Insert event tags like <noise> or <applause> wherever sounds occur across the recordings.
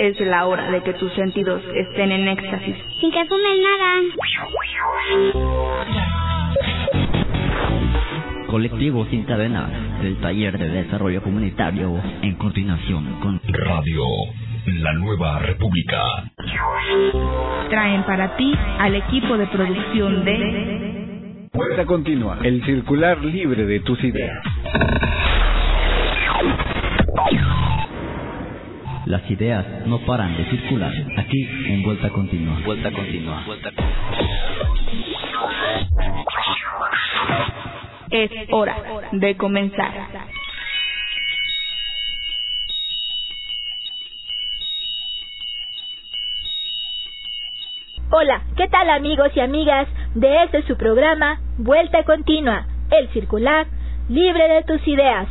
Es la hora de que tus sentidos estén en éxtasis. Sin que fumes nada. Colectivo Sin Cadenas, del taller de desarrollo comunitario, en continuación con Radio La Nueva República. Traen para ti al equipo de producción de... Vuelta continua, el circular libre de tus ideas. Las ideas no paran de circular. Aquí en Vuelta Continua. Vuelta Continua. Vuelta Es hora de comenzar. Hola, ¿qué tal amigos y amigas de este su programa Vuelta Continua, el circular, libre de tus ideas?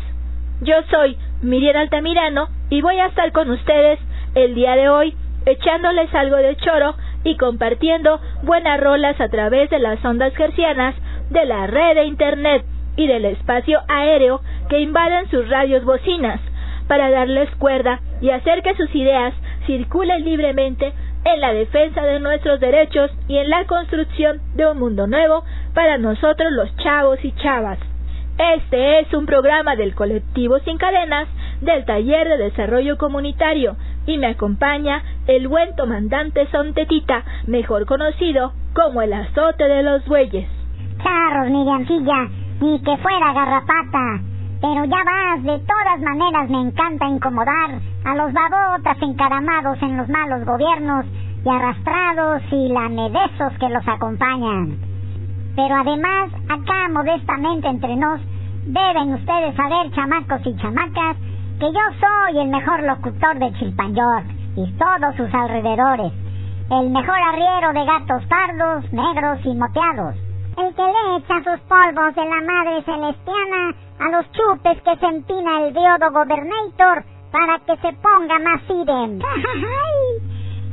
Yo soy Miriam Altamirano y voy a estar con ustedes el día de hoy echándoles algo de choro y compartiendo buenas rolas a través de las ondas gercianas de la red de internet y del espacio aéreo que invaden sus radios bocinas para darles cuerda y hacer que sus ideas circulen libremente en la defensa de nuestros derechos y en la construcción de un mundo nuevo para nosotros los chavos y chavas. Este es un programa del colectivo Sin Cadenas del Taller de Desarrollo Comunitario y me acompaña el buen comandante Sontetita, mejor conocido como el azote de los bueyes. Charros, Miriamcilla, ni que fuera garrapata. Pero ya vas, de todas maneras me encanta incomodar a los babotas encaramados en los malos gobiernos y arrastrados y lamedezos que los acompañan. Pero además, acá modestamente entre nos, deben ustedes saber, chamacos y chamacas, que yo soy el mejor locutor de Chilpanyor y todos sus alrededores, el mejor arriero de gatos pardos, negros y moteados, el que le echa sus polvos de la madre celestiana a los chupes que se empina el diodo gobernator para que se ponga más idem. <laughs> <laughs>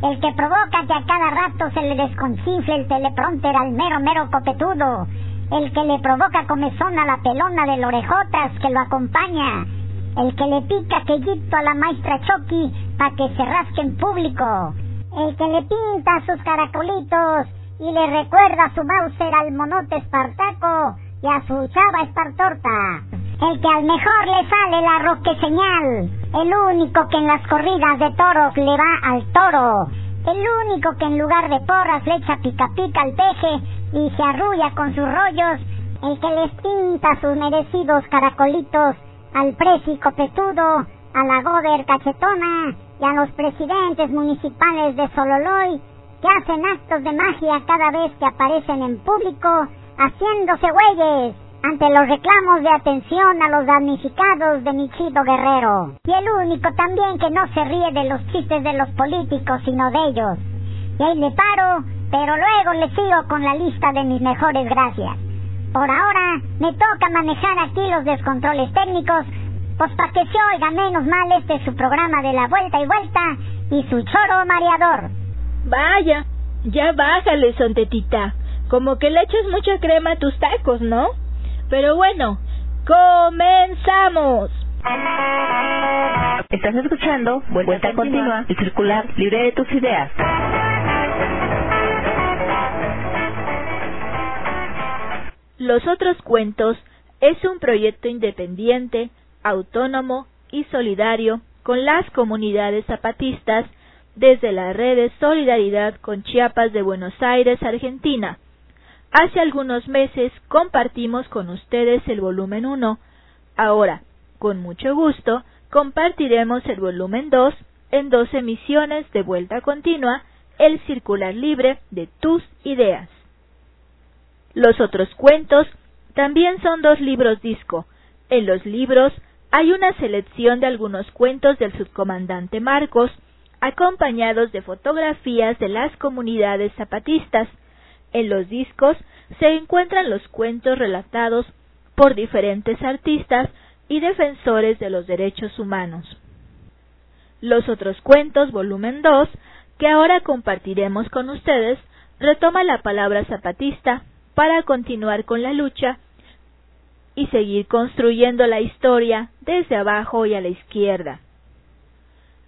el que provoca que a cada rato se le desconcifle el teleprompter al mero mero copetudo, el que le provoca comezón a la pelona del orejotas que lo acompaña, el que le pica quellito a la maestra Chucky para que se rasque en público, el que le pinta sus caracolitos y le recuerda a su Mauser al monote Espartaco y a su chava Espartorta. El que al mejor le sale la roque señal. El único que en las corridas de toros le va al toro. El único que en lugar de porras le echa pica pica al peje y se arrulla con sus rollos. El que les pinta sus merecidos caracolitos al presi copetudo, a la gober cachetona y a los presidentes municipales de Sololoy que hacen actos de magia cada vez que aparecen en público haciéndose güeyes ante los reclamos de atención a los damnificados de mi chido guerrero. Y el único también que no se ríe de los chistes de los políticos, sino de ellos. Y ahí le paro, pero luego le sigo con la lista de mis mejores gracias. Por ahora me toca manejar aquí los descontroles técnicos, pues para que se oiga menos mal este su programa de la vuelta y vuelta y su choro mareador. Vaya, ya bájale, sontetita. Como que le echas mucha crema a tus tacos, ¿no? Pero bueno, comenzamos. Estás escuchando Vuelta, Continua y Circular Libre de tus Ideas. Los otros cuentos es un proyecto independiente, autónomo y solidario con las comunidades zapatistas desde la red de solidaridad con Chiapas de Buenos Aires, Argentina. Hace algunos meses compartimos con ustedes el volumen 1. Ahora, con mucho gusto, compartiremos el volumen 2 en dos emisiones de vuelta continua, el circular libre de tus ideas. Los otros cuentos también son dos libros disco. En los libros hay una selección de algunos cuentos del subcomandante Marcos, acompañados de fotografías de las comunidades zapatistas. En los discos se encuentran los cuentos relatados por diferentes artistas y defensores de los derechos humanos. Los otros cuentos, volumen 2, que ahora compartiremos con ustedes, retoma la palabra zapatista para continuar con la lucha y seguir construyendo la historia desde abajo y a la izquierda.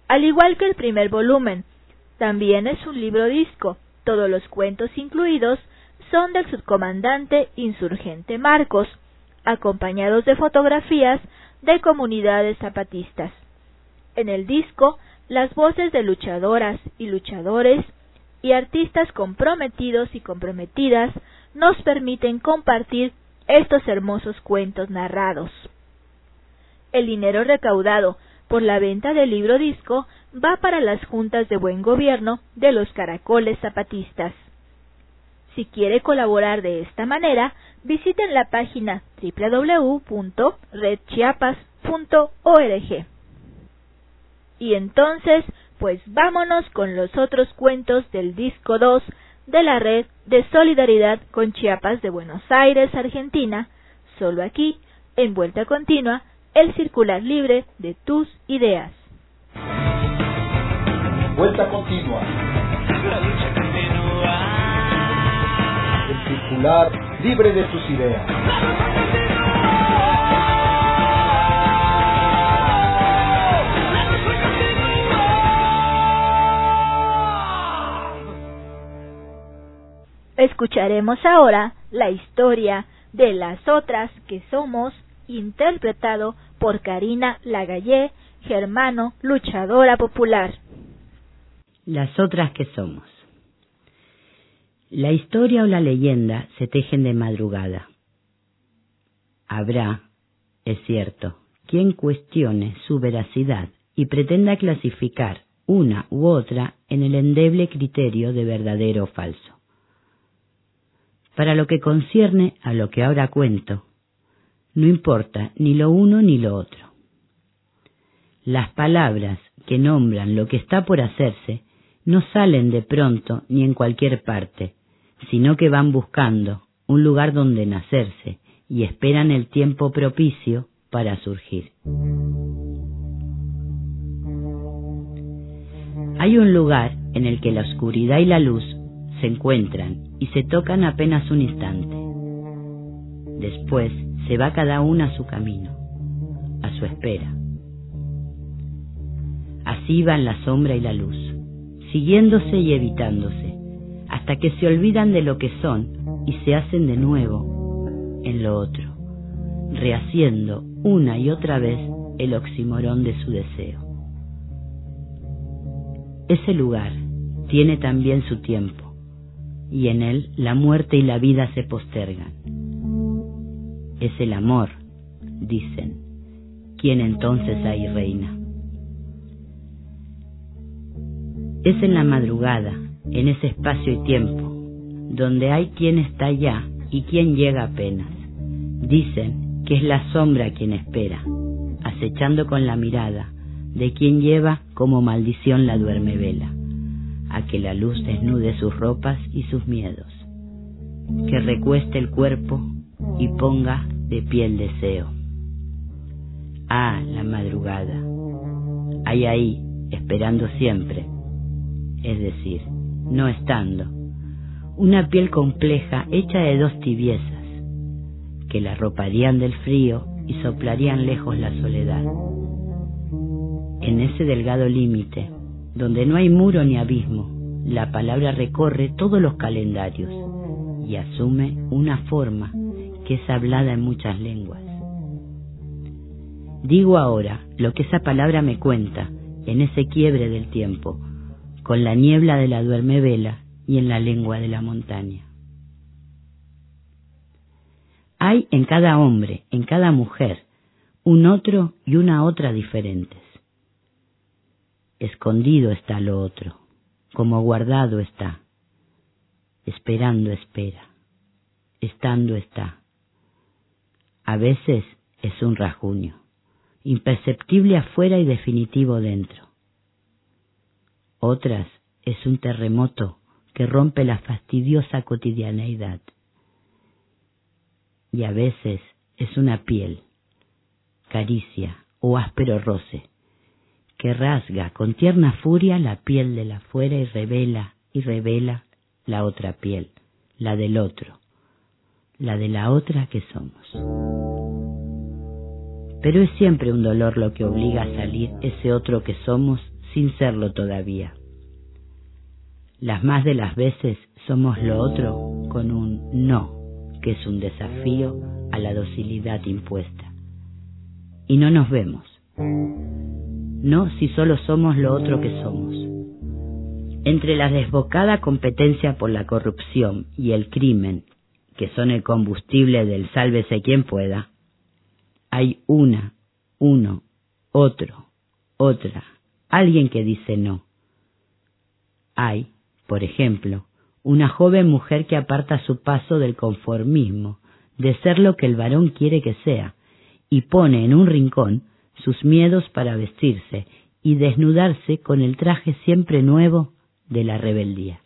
al igual que el primer volumen. También es un libro disco. Todos los cuentos incluidos son del subcomandante insurgente Marcos, acompañados de fotografías de comunidades zapatistas. En el disco, las voces de luchadoras y luchadores y artistas comprometidos y comprometidas nos permiten compartir estos hermosos cuentos narrados. El dinero recaudado por la venta del libro disco va para las juntas de buen gobierno de los caracoles zapatistas. Si quiere colaborar de esta manera, visiten la página www.redchiapas.org. Y entonces, pues vámonos con los otros cuentos del disco 2 de la red de solidaridad con Chiapas de Buenos Aires, Argentina, solo aquí, en vuelta continua, el circular libre de tus ideas. Vuelta continua. El circular libre de tus ideas. Escucharemos ahora la historia de las otras que somos, interpretado por Karina Lagallé, germano, luchadora popular. Las otras que somos. La historia o la leyenda se tejen de madrugada. Habrá, es cierto, quien cuestione su veracidad y pretenda clasificar una u otra en el endeble criterio de verdadero o falso. Para lo que concierne a lo que ahora cuento, no importa ni lo uno ni lo otro. Las palabras que nombran lo que está por hacerse no salen de pronto ni en cualquier parte, sino que van buscando un lugar donde nacerse y esperan el tiempo propicio para surgir. Hay un lugar en el que la oscuridad y la luz se encuentran y se tocan apenas un instante. Después se va cada una a su camino, a su espera. Así van la sombra y la luz, siguiéndose y evitándose, hasta que se olvidan de lo que son y se hacen de nuevo en lo otro, rehaciendo una y otra vez el oximorón de su deseo. Ese lugar tiene también su tiempo y en él la muerte y la vida se postergan. Es el amor, dicen, quien entonces hay reina. Es en la madrugada, en ese espacio y tiempo, donde hay quien está ya y quien llega apenas. Dicen que es la sombra quien espera, acechando con la mirada de quien lleva como maldición la duerme vela a que la luz desnude sus ropas y sus miedos, que recueste el cuerpo y ponga de pie el deseo. Ah, la madrugada, hay ahí, esperando siempre, es decir, no estando, una piel compleja hecha de dos tibiezas, que la roparían del frío y soplarían lejos la soledad. En ese delgado límite, donde no hay muro ni abismo, la palabra recorre todos los calendarios y asume una forma que es hablada en muchas lenguas. Digo ahora lo que esa palabra me cuenta en ese quiebre del tiempo, con la niebla de la duerme vela y en la lengua de la montaña. Hay en cada hombre, en cada mujer, un otro y una otra diferentes escondido está lo otro, como guardado está, esperando espera, estando está. A veces es un rajuño, imperceptible afuera y definitivo dentro. Otras es un terremoto que rompe la fastidiosa cotidianeidad. Y a veces es una piel, caricia o áspero roce que rasga con tierna furia la piel de la fuera y revela y revela la otra piel, la del otro, la de la otra que somos. Pero es siempre un dolor lo que obliga a salir ese otro que somos sin serlo todavía. Las más de las veces somos lo otro con un no, que es un desafío a la docilidad impuesta. Y no nos vemos. No si solo somos lo otro que somos. Entre la desbocada competencia por la corrupción y el crimen, que son el combustible del sálvese quien pueda, hay una, uno, otro, otra, alguien que dice no. Hay, por ejemplo, una joven mujer que aparta su paso del conformismo, de ser lo que el varón quiere que sea, y pone en un rincón sus miedos para vestirse y desnudarse con el traje siempre nuevo de la rebeldía.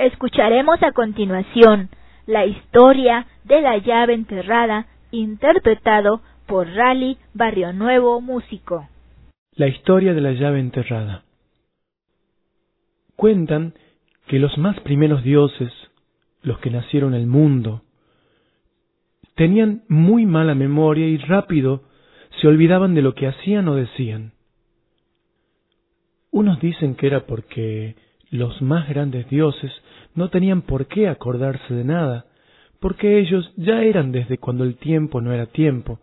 Escucharemos a continuación la historia de la llave enterrada interpretado por Rally Barrio Nuevo Músico. La historia de la llave enterrada. Cuentan que los más primeros dioses, los que nacieron el mundo, tenían muy mala memoria y rápido se olvidaban de lo que hacían o decían. Unos dicen que era porque los más grandes dioses no tenían por qué acordarse de nada, porque ellos ya eran desde cuando el tiempo no era tiempo,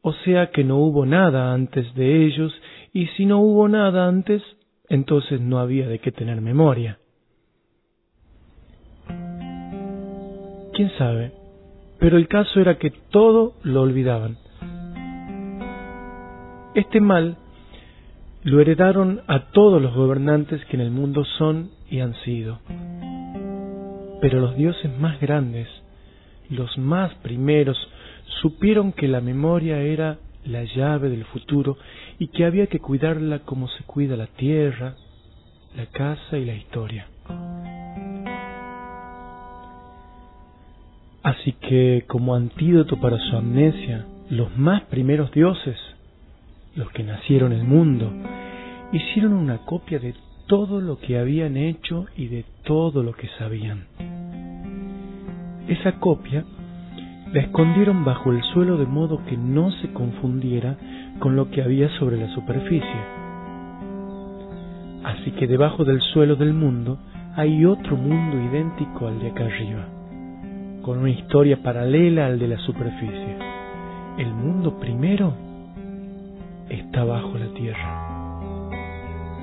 o sea que no hubo nada antes de ellos, y si no hubo nada antes, entonces no había de qué tener memoria. ¿Quién sabe? Pero el caso era que todo lo olvidaban. Este mal lo heredaron a todos los gobernantes que en el mundo son y han sido. Pero los dioses más grandes, los más primeros, supieron que la memoria era la llave del futuro y que había que cuidarla como se cuida la tierra, la casa y la historia. Así que, como antídoto para su amnesia, los más primeros dioses, los que nacieron el mundo, hicieron una copia de todo lo que habían hecho y de todo lo que sabían. Esa copia la escondieron bajo el suelo de modo que no se confundiera con lo que había sobre la superficie. Así que debajo del suelo del mundo hay otro mundo idéntico al de acá arriba, con una historia paralela al de la superficie. El mundo primero está bajo la tierra.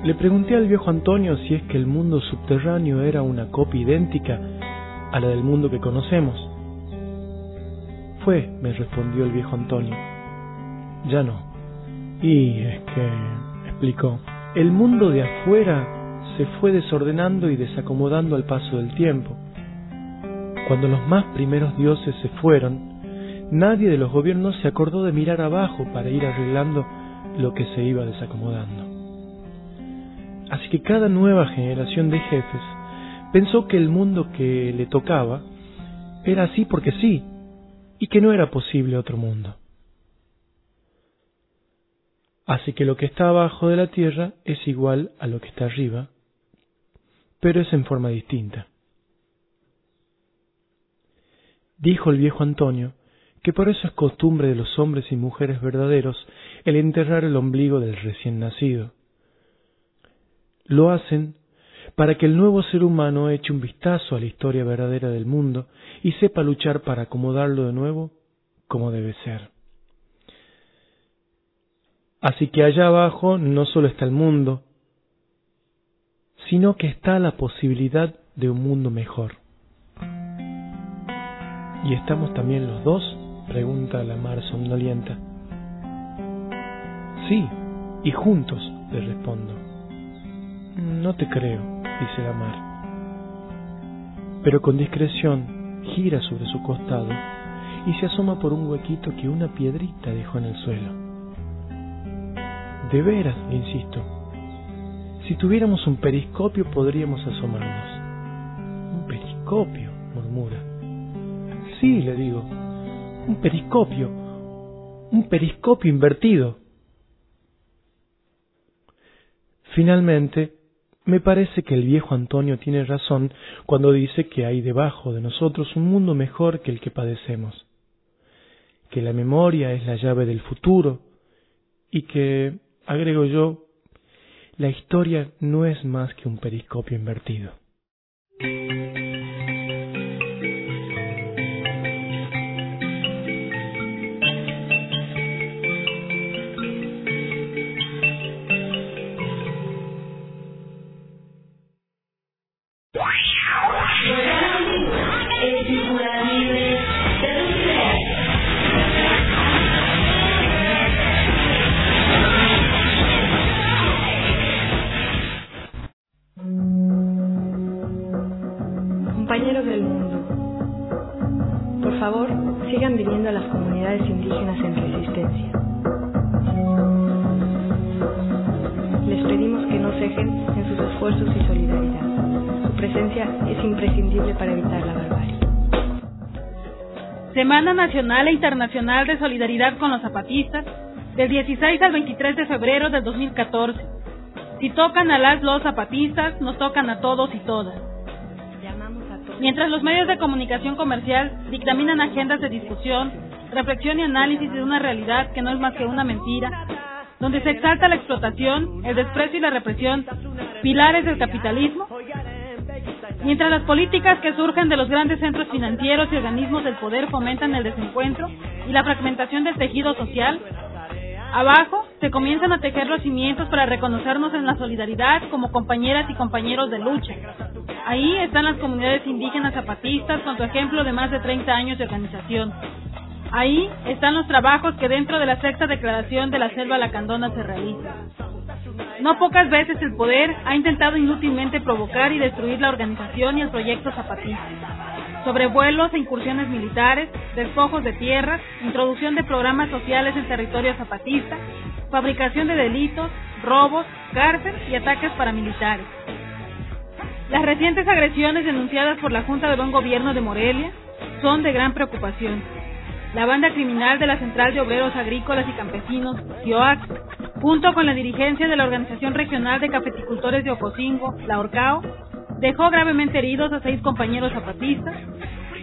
Le pregunté al viejo Antonio si es que el mundo subterráneo era una copia idéntica a la del mundo que conocemos. Fue, me respondió el viejo Antonio. Ya no. Y es que, explicó, el mundo de afuera se fue desordenando y desacomodando al paso del tiempo. Cuando los más primeros dioses se fueron, nadie de los gobiernos se acordó de mirar abajo para ir arreglando lo que se iba desacomodando. Así que cada nueva generación de jefes pensó que el mundo que le tocaba era así porque sí, y que no era posible otro mundo. Así que lo que está abajo de la tierra es igual a lo que está arriba, pero es en forma distinta. Dijo el viejo Antonio que por eso es costumbre de los hombres y mujeres verdaderos el enterrar el ombligo del recién nacido, lo hacen para que el nuevo ser humano eche un vistazo a la historia verdadera del mundo y sepa luchar para acomodarlo de nuevo como debe ser. Así que allá abajo no solo está el mundo, sino que está la posibilidad de un mundo mejor. ¿Y estamos también los dos? pregunta la mar somnolienta. Sí, y juntos, le respondo. No te creo, dice la mar. Pero con discreción gira sobre su costado y se asoma por un huequito que una piedrita dejó en el suelo. De veras, insisto. Si tuviéramos un periscopio podríamos asomarnos. Un periscopio, murmura. Sí, le digo. Un periscopio. Un periscopio invertido. Finalmente, me parece que el viejo Antonio tiene razón cuando dice que hay debajo de nosotros un mundo mejor que el que padecemos, que la memoria es la llave del futuro y que, agrego yo, la historia no es más que un periscopio invertido. Semana Nacional e Internacional de Solidaridad con los Zapatistas, del 16 al 23 de febrero del 2014. Si tocan a las los zapatistas, nos tocan a todos y todas. Mientras los medios de comunicación comercial dictaminan agendas de discusión, reflexión y análisis de una realidad que no es más que una mentira, donde se exalta la explotación, el desprecio y la represión, pilares del capitalismo, mientras las políticas que surgen de los grandes centros financieros y organismos del poder fomentan el desencuentro y la fragmentación del tejido social, abajo se comienzan a tejer los cimientos para reconocernos en la solidaridad como compañeras y compañeros de lucha. Ahí están las comunidades indígenas zapatistas con su ejemplo de más de 30 años de organización. Ahí están los trabajos que dentro de la sexta declaración de la selva lacandona se realizan. No pocas veces el poder ha intentado inútilmente provocar y destruir la organización y el proyecto zapatista. Sobrevuelos e incursiones militares, despojos de tierras, introducción de programas sociales en territorio zapatista, fabricación de delitos, robos, cárcel y ataques paramilitares. Las recientes agresiones denunciadas por la Junta de Buen Gobierno de Morelia son de gran preocupación. La banda criminal de la Central de Obreros Agrícolas y Campesinos, CIOAC, junto con la dirigencia de la Organización Regional de Cafeticultores de Ocosingo, la ORCAO, dejó gravemente heridos a seis compañeros zapatistas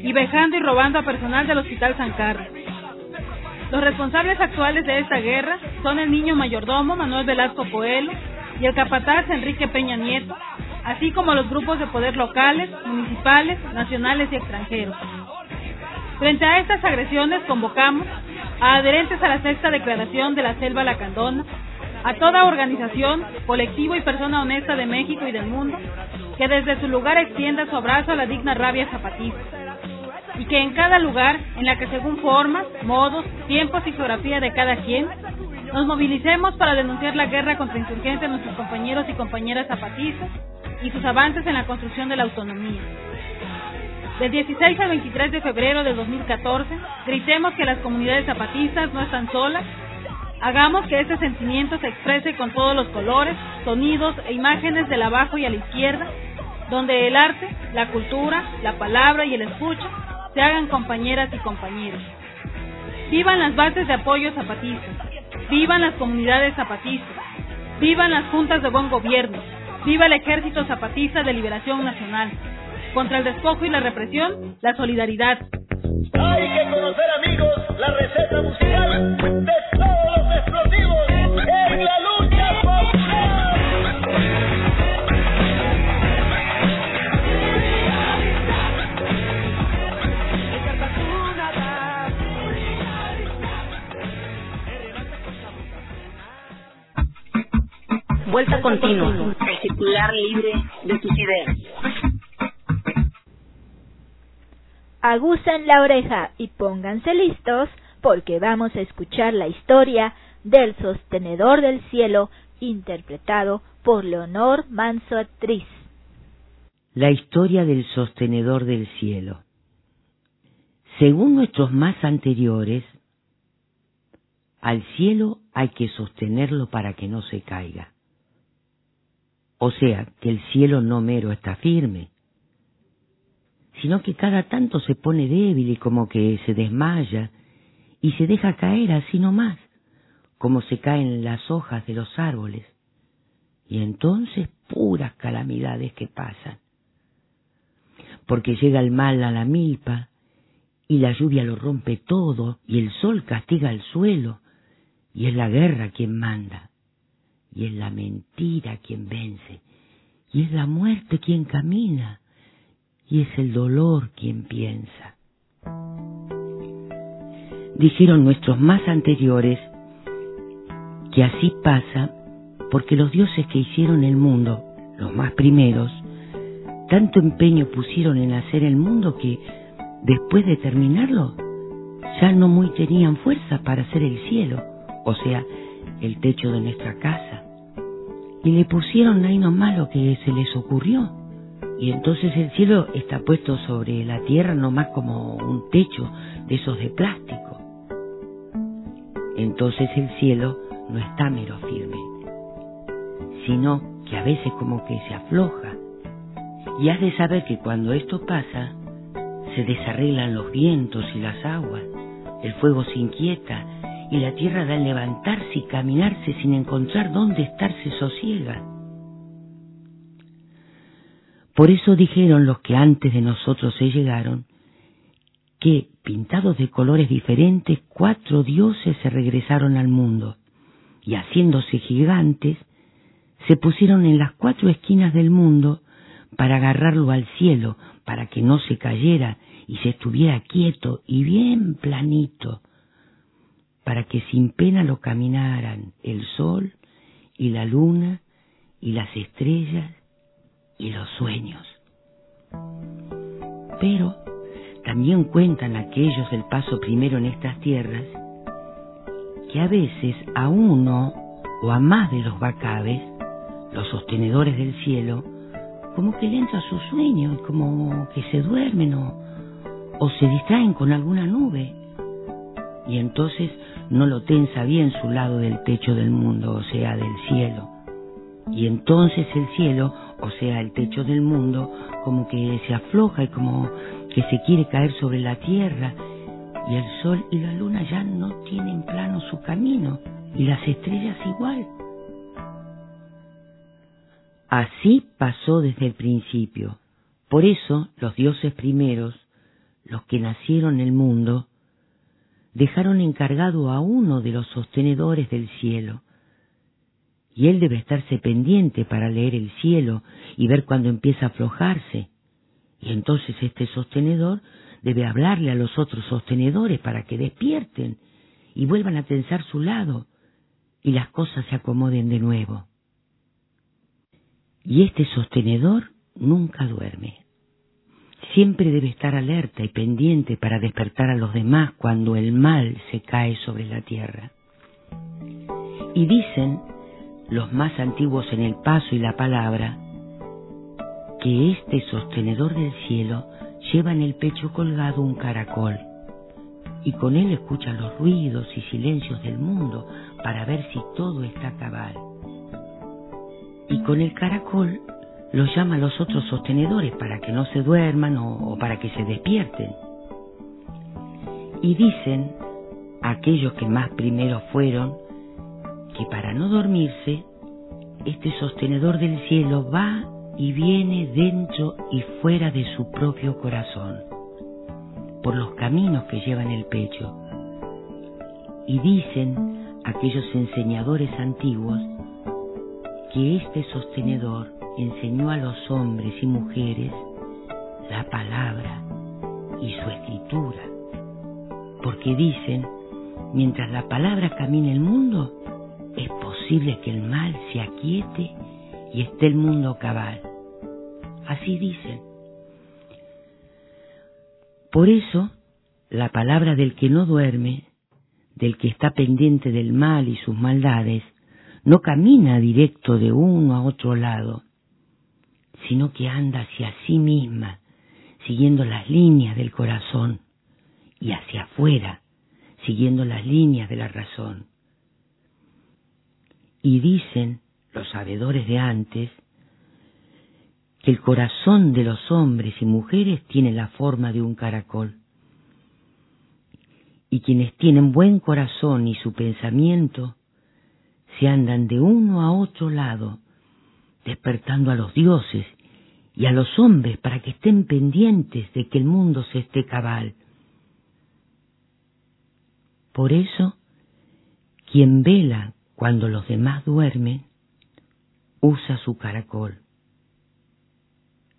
y vejando y robando a personal del Hospital San Carlos. Los responsables actuales de esta guerra son el niño mayordomo Manuel Velasco Coelho y el capataz Enrique Peña Nieto, así como los grupos de poder locales, municipales, nacionales y extranjeros. Frente a estas agresiones convocamos a adherentes a la sexta declaración de la Selva Lacandona, a toda organización, colectivo y persona honesta de México y del mundo, que desde su lugar extienda su abrazo a la digna rabia zapatista, y que en cada lugar, en la que según formas, modos, tiempos y geografía de cada quien, nos movilicemos para denunciar la guerra contra insurgentes de nuestros compañeros y compañeras zapatistas y sus avances en la construcción de la autonomía. Del 16 al 23 de febrero de 2014, gritemos que las comunidades zapatistas no están solas. Hagamos que este sentimiento se exprese con todos los colores, sonidos e imágenes del abajo y a la izquierda, donde el arte, la cultura, la palabra y el escucha se hagan compañeras y compañeros. Vivan las bases de apoyo zapatistas, vivan las comunidades zapatistas, vivan las juntas de buen gobierno, viva el ejército zapatista de liberación nacional. Contra el despojo y la represión, la solidaridad. Hay que conocer, amigos, la receta musical de todos los explosivos en la lucha Vuelta continua, el circular libre de tus ideas. Agusen la oreja y pónganse listos porque vamos a escuchar la historia del sostenedor del cielo interpretado por Leonor Manso Actriz. La historia del sostenedor del cielo. Según nuestros más anteriores, al cielo hay que sostenerlo para que no se caiga. O sea, que el cielo no mero está firme, sino que cada tanto se pone débil y como que se desmaya y se deja caer así nomás, como se caen las hojas de los árboles. Y entonces puras calamidades que pasan. Porque llega el mal a la milpa, y la lluvia lo rompe todo, y el sol castiga el suelo, y es la guerra quien manda, y es la mentira quien vence, y es la muerte quien camina, y es el dolor quien piensa. Dijeron nuestros más anteriores que así pasa porque los dioses que hicieron el mundo, los más primeros, tanto empeño pusieron en hacer el mundo que, después de terminarlo, ya no muy tenían fuerza para hacer el cielo, o sea, el techo de nuestra casa. Y le pusieron ahí nomás lo que se les ocurrió. Y entonces el cielo está puesto sobre la tierra nomás como un techo de esos de plástico. Entonces el cielo no está mero firme, sino que a veces como que se afloja. Y has de saber que cuando esto pasa, se desarreglan los vientos y las aguas, el fuego se inquieta y la tierra da en levantarse y caminarse sin encontrar dónde estarse sosiega. Por eso dijeron los que antes de nosotros se llegaron, que, pintados de colores diferentes, cuatro dioses se regresaron al mundo, y haciéndose gigantes, se pusieron en las cuatro esquinas del mundo para agarrarlo al cielo, para que no se cayera y se estuviera quieto y bien planito, para que sin pena lo caminaran el sol y la luna y las estrellas y los sueños. Pero también cuentan aquellos del paso primero en estas tierras que a veces a uno o a más de los bacabes, los sostenedores del cielo, como que le entra su sueño, como que se duermen o, o se distraen con alguna nube. Y entonces no lo tensa bien su lado del techo del mundo, o sea, del cielo. Y entonces el cielo o sea, el techo del mundo, como que se afloja y como que se quiere caer sobre la tierra, y el sol y la luna ya no tienen plano su camino, y las estrellas igual. Así pasó desde el principio. Por eso los dioses primeros, los que nacieron en el mundo, dejaron encargado a uno de los sostenedores del cielo, y él debe estarse pendiente para leer el cielo y ver cuando empieza a aflojarse. Y entonces este sostenedor debe hablarle a los otros sostenedores para que despierten y vuelvan a tensar su lado y las cosas se acomoden de nuevo. Y este sostenedor nunca duerme. Siempre debe estar alerta y pendiente para despertar a los demás cuando el mal se cae sobre la tierra. Y dicen los más antiguos en el paso y la palabra, que este sostenedor del cielo lleva en el pecho colgado un caracol, y con él escucha los ruidos y silencios del mundo para ver si todo está cabal. Y con el caracol los llama a los otros sostenedores para que no se duerman o, o para que se despierten. Y dicen aquellos que más primero fueron, que para no dormirse, este sostenedor del cielo va y viene dentro y fuera de su propio corazón, por los caminos que lleva en el pecho. Y dicen aquellos enseñadores antiguos que este sostenedor enseñó a los hombres y mujeres la palabra y su escritura, porque dicen, mientras la palabra camina el mundo, es posible que el mal se aquiete y esté el mundo cabal. Así dicen. Por eso, la palabra del que no duerme, del que está pendiente del mal y sus maldades, no camina directo de uno a otro lado, sino que anda hacia sí misma, siguiendo las líneas del corazón, y hacia afuera, siguiendo las líneas de la razón Y dicen los sabedores de antes que el corazón de los hombres y mujeres tiene la forma de un caracol. Y quienes tienen buen corazón y su pensamiento se andan de uno a otro lado, despertando a los dioses y a los hombres para que estén pendientes de que el mundo se esté cabal. Por eso, quien vela cuando los demás duermen, usa su caracol.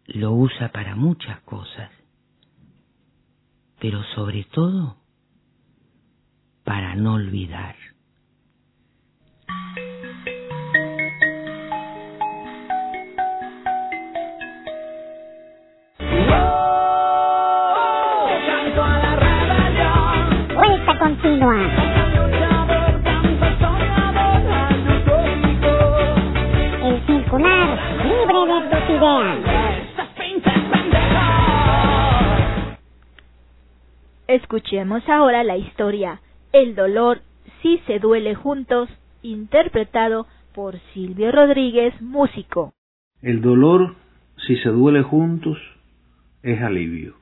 Lo usa para muchas cosas, pero sobre todo para no olvidar. Continua. Escuchemos ahora la historia El dolor si se duele juntos, interpretado por Silvio Rodríguez, músico. El dolor si se duele juntos es alivio.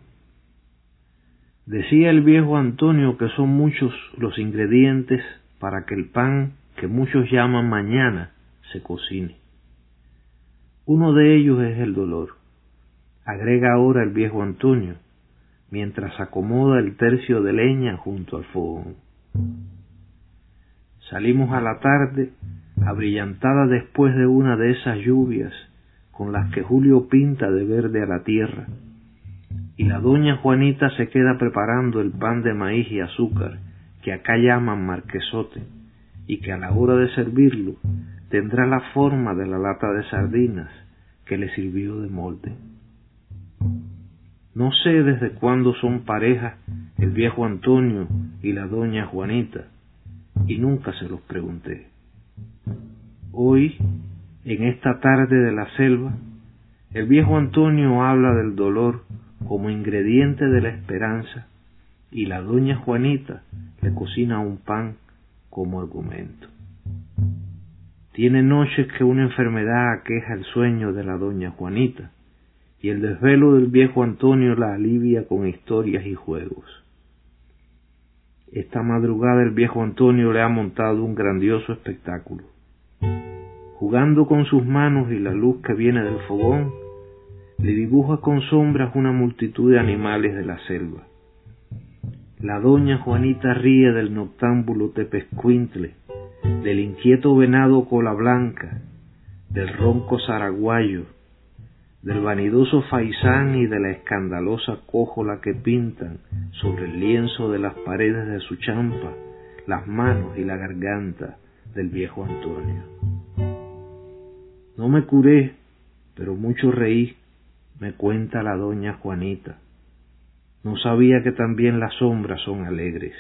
Decía el viejo Antonio que son muchos los ingredientes para que el pan que muchos llaman mañana se cocine. Uno de ellos es el dolor. Agrega ahora el viejo Antonio, mientras acomoda el tercio de leña junto al fogón. Salimos a la tarde, abrillantada después de una de esas lluvias con las que Julio pinta de verde a la tierra, y la doña Juanita se queda preparando el pan de maíz y azúcar que acá llaman marquesote, y que a la hora de servirlo tendrá la forma de la lata de sardinas que le sirvió de molde. No sé desde cuándo son pareja el viejo Antonio y la doña Juanita, y nunca se los pregunté. Hoy, en esta tarde de la selva, el viejo Antonio habla del dolor como ingrediente de la esperanza y la doña Juanita le cocina un pan como argumento. Tiene noches que una enfermedad aqueja el sueño de la doña Juanita y el desvelo del viejo Antonio la alivia con historias y juegos. Esta madrugada el viejo Antonio le ha montado un grandioso espectáculo. Jugando con sus manos y la luz que viene del fogón, le dibuja con sombras una multitud de animales de la selva. La doña Juanita ríe del noctámbulo tepescuintle, del inquieto venado cola blanca, del ronco zaraguayo, del vanidoso faisán y de la escandalosa cójola que pintan sobre el lienzo de las paredes de su champa las manos y la garganta del viejo Antonio. No me curé, pero mucho reí me cuenta la doña Juanita. No sabía que también las sombras son alegres.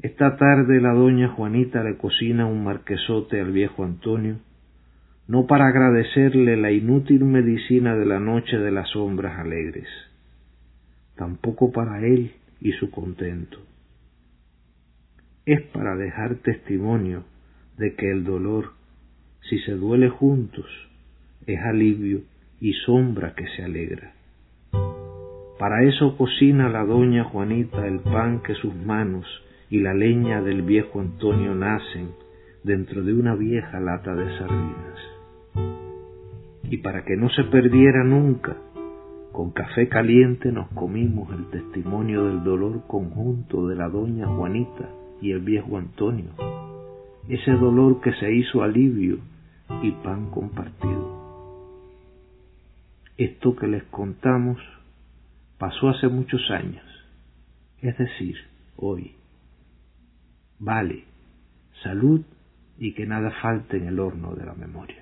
Esta tarde la doña Juanita le cocina un marquesote al viejo Antonio, no para agradecerle la inútil medicina de la noche de las sombras alegres, tampoco para él y su contento. Es para dejar testimonio de que el dolor, si se duele juntos, es alivio y sombra que se alegra. Para eso cocina la doña Juanita el pan que sus manos y la leña del viejo Antonio nacen dentro de una vieja lata de sardinas. Y para que no se perdiera nunca, con café caliente nos comimos el testimonio del dolor conjunto de la doña Juanita y el viejo Antonio, ese dolor que se hizo alivio y pan compartido. Esto que les contamos pasó hace muchos años, es decir, hoy. Vale, salud y que nada falte en el horno de la memoria.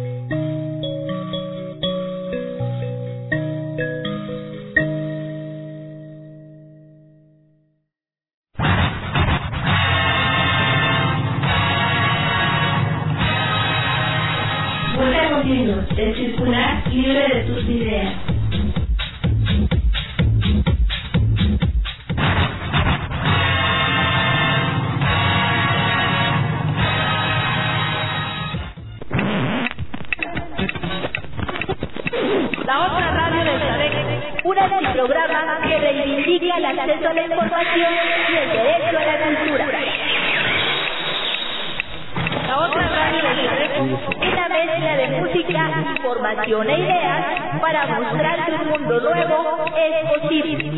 una mezcla de música, información e ideas para mostrar que un mundo nuevo es posible.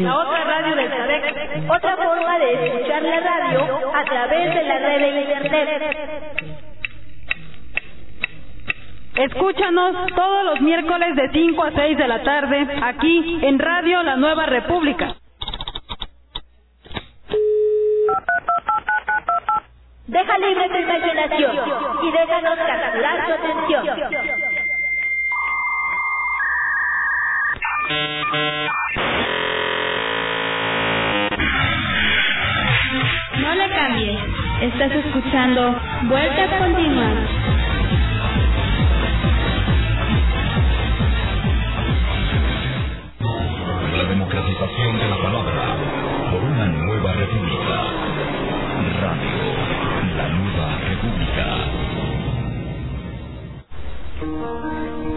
La otra radio del Sadec, otra forma de escuchar la radio a través de la red de internet. Escúchanos todos los miércoles de 5 a 6 de la tarde aquí en Radio La Nueva República. No le cambies. Estás escuchando Vueltas Continuas. La democratización de la palabra por una nueva república. Radio, la nueva república.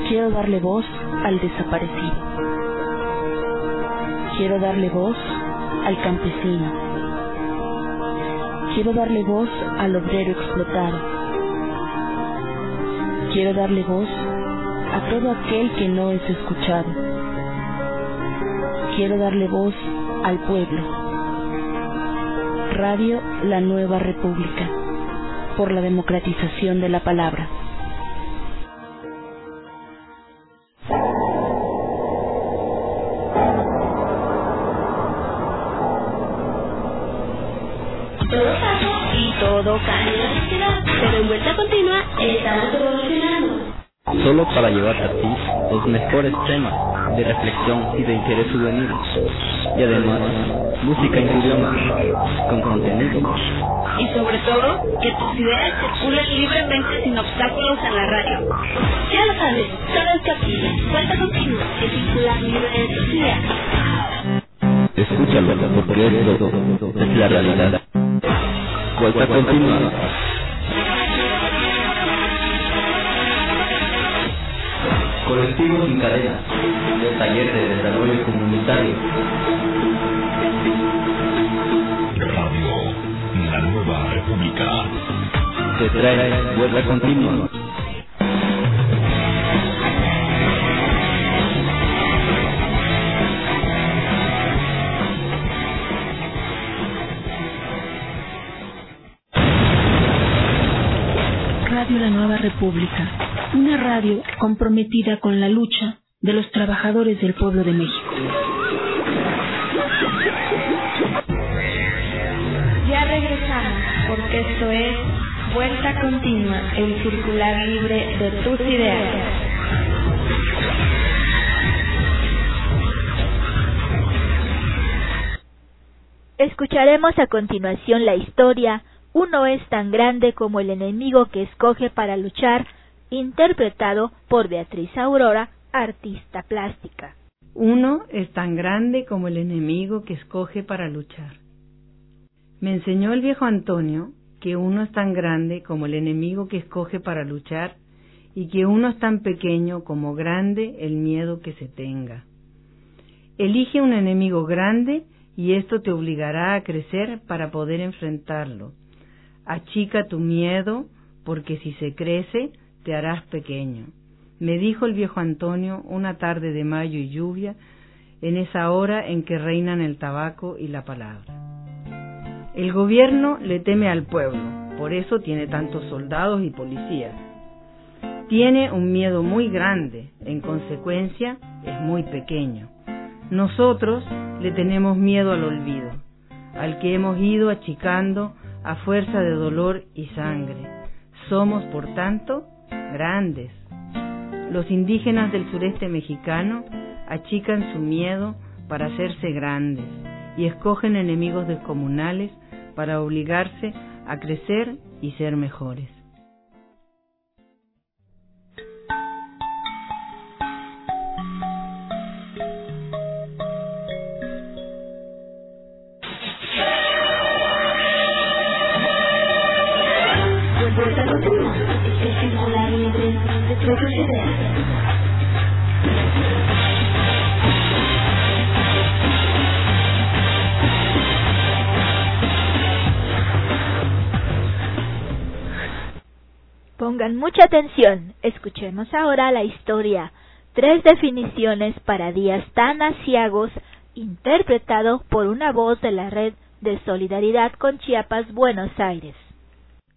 Quiero darle voz al desaparecido. Quiero darle voz al campesino. Quiero darle voz al obrero explotado. Quiero darle voz a todo aquel que no es escuchado quiero darle voz al pueblo. Radio La Nueva República, por la democratización de la palabra. Reflexión y de interés juvenil. Y además, música en idioma, con contenido. Y sobre todo, que tus ideas circulen libremente sin obstáculos en la radio. Ya lo sabes, solo es que aquí, vuelta continua, que circula libre de ideas. Escúchalo, porque esto es la realidad. Vuelta continua. Colectivos sin cadenas, del taller de desarrollo comunitario. Radio, la nueva república. Te trae vuelta continua. Radio La Nueva República, una radio comprometida con la lucha de los trabajadores del pueblo de México. Ya regresamos, porque esto es Vuelta Continua, el circular libre de tus ideas. Escucharemos a continuación la historia Uno es tan grande como el enemigo que escoge para luchar, interpretado por Beatriz Aurora, artista plástica. Uno es tan grande como el enemigo que escoge para luchar. Me enseñó el viejo Antonio que uno es tan grande como el enemigo que escoge para luchar y que uno es tan pequeño como grande el miedo que se tenga. Elige un enemigo grande y esto te obligará a crecer para poder enfrentarlo. Achica tu miedo porque si se crece te harás pequeño. Me dijo el viejo Antonio una tarde de mayo y lluvia, en esa hora en que reinan el tabaco y la palabra. El gobierno le teme al pueblo, por eso tiene tantos soldados y policías. Tiene un miedo muy grande, en consecuencia es muy pequeño. Nosotros le tenemos miedo al olvido, al que hemos ido achicando a fuerza de dolor y sangre. Somos, por tanto, grandes. Los indígenas del sureste mexicano achican su miedo para hacerse grandes y escogen enemigos descomunales para obligarse a crecer y ser mejores. Pongan mucha atención. Escuchemos ahora la historia. Tres definiciones para días tan asiagos, interpretado por una voz de la red de solidaridad con Chiapas, Buenos Aires.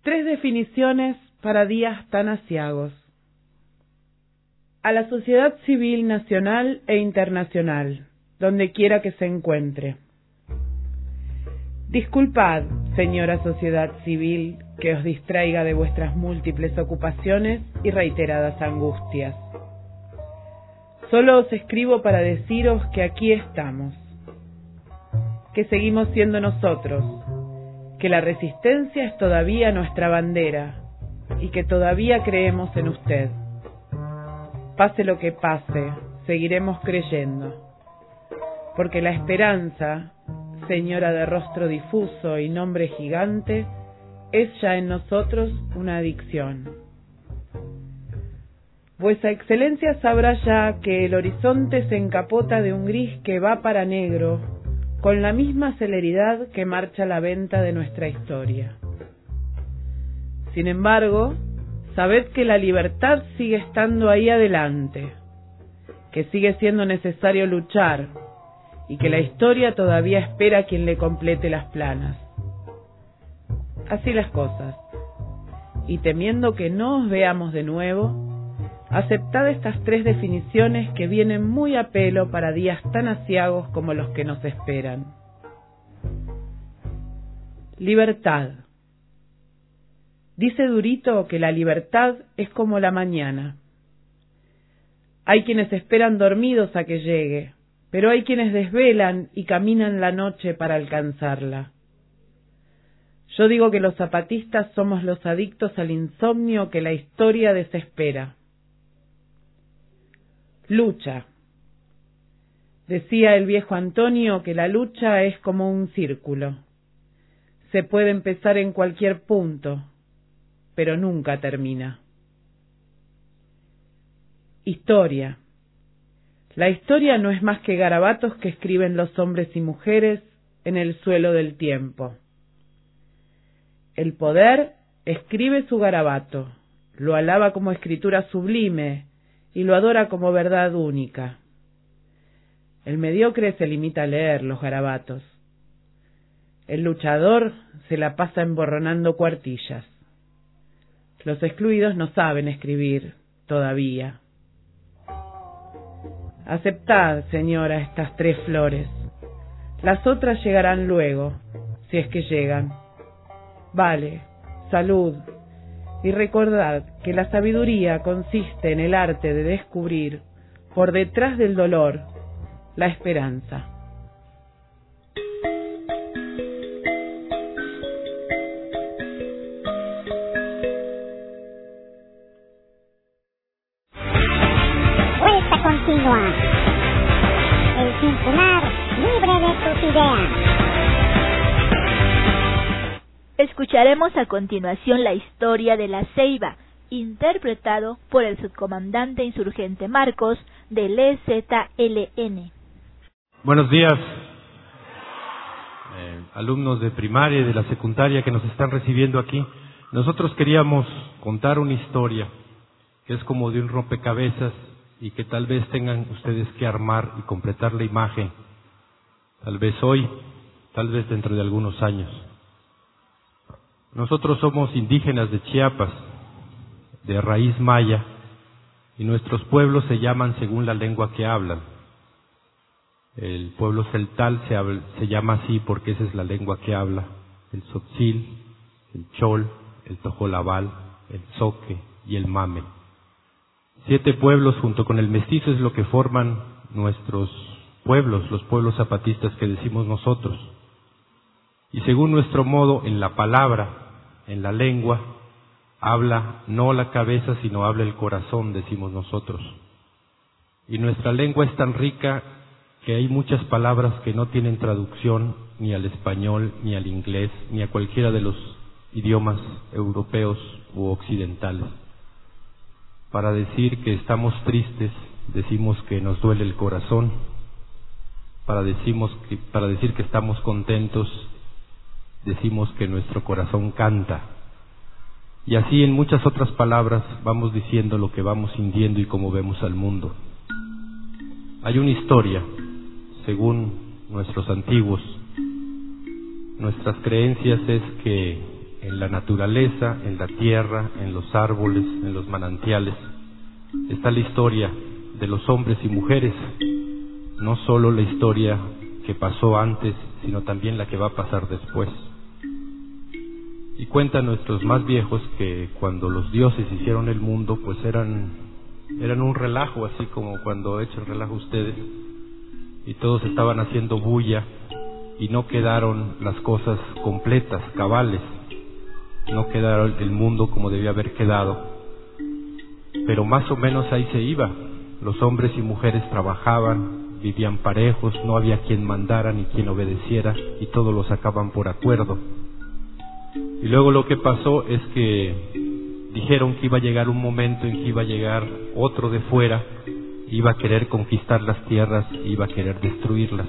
Tres definiciones para días tan asiagos. A la sociedad civil nacional e internacional, donde quiera que se encuentre. Disculpad, señora sociedad civil, que os distraiga de vuestras múltiples ocupaciones y reiteradas angustias. Solo os escribo para deciros que aquí estamos, que seguimos siendo nosotros, que la resistencia es todavía nuestra bandera y que todavía creemos en usted. Pase lo que pase, seguiremos creyendo, porque la esperanza, señora de rostro difuso y nombre gigante, es ya en nosotros una adicción. Vuesa Excelencia sabrá ya que el horizonte se encapota de un gris que va para negro, con la misma celeridad que marcha la venta de nuestra historia. Sin embargo, sabed que la libertad sigue estando ahí adelante, que sigue siendo necesario luchar y que la historia todavía espera a quien le complete las planas. Así las cosas. Y temiendo que no os veamos de nuevo, Aceptad estas tres definiciones que vienen muy a pelo para días tan asiagos como los que nos esperan. Libertad. Dice Durito que la libertad es como la mañana. Hay quienes esperan dormidos a que llegue, pero hay quienes desvelan y caminan la noche para alcanzarla. Yo digo que los zapatistas somos los adictos al insomnio que la historia desespera. Lucha. Decía el viejo Antonio que la lucha es como un círculo. Se puede empezar en cualquier punto, pero nunca termina. Historia. La historia no es más que garabatos que escriben los hombres y mujeres en el suelo del tiempo. El poder escribe su garabato, lo alaba como escritura sublime, y lo adora como verdad única. El mediocre se limita a leer los garabatos. El luchador se la pasa emborronando cuartillas. Los excluidos no saben escribir todavía. Aceptad, señora, estas tres flores. Las otras llegarán luego, si es que llegan. Vale, salud, y recordad que la sabiduría consiste en el arte de descubrir, por detrás del dolor, la esperanza. Escucharemos a continuación la historia de la Ceiba, interpretado por el subcomandante insurgente Marcos del EZLN. Buenos días, eh, alumnos de primaria y de la secundaria que nos están recibiendo aquí. Nosotros queríamos contar una historia que es como de un rompecabezas y que tal vez tengan ustedes que armar y completar la imagen, tal vez hoy, tal vez dentro de algunos años. Nosotros somos indígenas de Chiapas, de raíz maya, y nuestros pueblos se llaman según la lengua que hablan. El pueblo celtal se, se llama así porque esa es la lengua que habla. El Sotzil, el Chol, el Tojolabal, el Zoque y el Mame. Siete pueblos junto con el mestizo es lo que forman nuestros pueblos, los pueblos zapatistas que decimos nosotros. Y según nuestro modo, en la palabra, en la lengua, habla no la cabeza, sino habla el corazón, decimos nosotros. Y nuestra lengua es tan rica que hay muchas palabras que no tienen traducción ni al español, ni al inglés, ni a cualquiera de los idiomas europeos u occidentales. Para decir que estamos tristes, decimos que nos duele el corazón. Para, que, para decir que estamos contentos, decimos que nuestro corazón canta. Y así en muchas otras palabras vamos diciendo lo que vamos sintiendo y cómo vemos al mundo. Hay una historia, según nuestros antiguos, nuestras creencias es que en la naturaleza, en la tierra, en los árboles, en los manantiales, está la historia de los hombres y mujeres, no solo la historia que pasó antes, sino también la que va a pasar después. Y cuentan nuestros más viejos que cuando los dioses hicieron el mundo, pues eran, eran un relajo, así como cuando echan relajo ustedes, y todos estaban haciendo bulla y no quedaron las cosas completas, cabales, no quedaron el mundo como debía haber quedado, pero más o menos ahí se iba, los hombres y mujeres trabajaban, vivían parejos, no había quien mandara ni quien obedeciera y todos lo sacaban por acuerdo. Y luego lo que pasó es que dijeron que iba a llegar un momento en que iba a llegar otro de fuera, iba a querer conquistar las tierras, iba a querer destruirlas.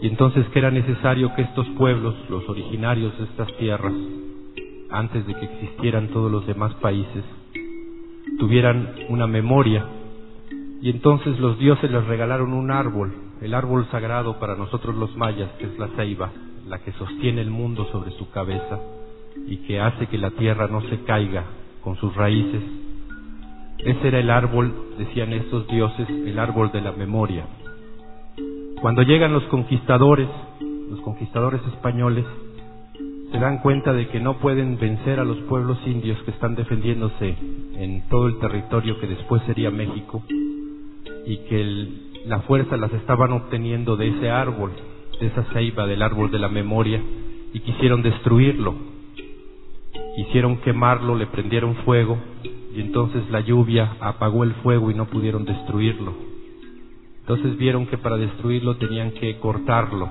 Y entonces que era necesario que estos pueblos, los originarios de estas tierras, antes de que existieran todos los demás países, tuvieran una memoria. Y entonces los dioses les regalaron un árbol, el árbol sagrado para nosotros los mayas, que es la ceiba, la que sostiene el mundo sobre su cabeza y que hace que la tierra no se caiga con sus raíces. Ese era el árbol, decían estos dioses, el árbol de la memoria. Cuando llegan los conquistadores, los conquistadores españoles, se dan cuenta de que no pueden vencer a los pueblos indios que están defendiéndose en todo el territorio que después sería México y que la fuerza las estaban obteniendo de ese árbol, esa ceiba del árbol de la memoria y quisieron destruirlo. Quisieron quemarlo, le prendieron fuego y entonces la lluvia apagó el fuego y no pudieron destruirlo. Entonces vieron que para destruirlo tenían que cortarlo.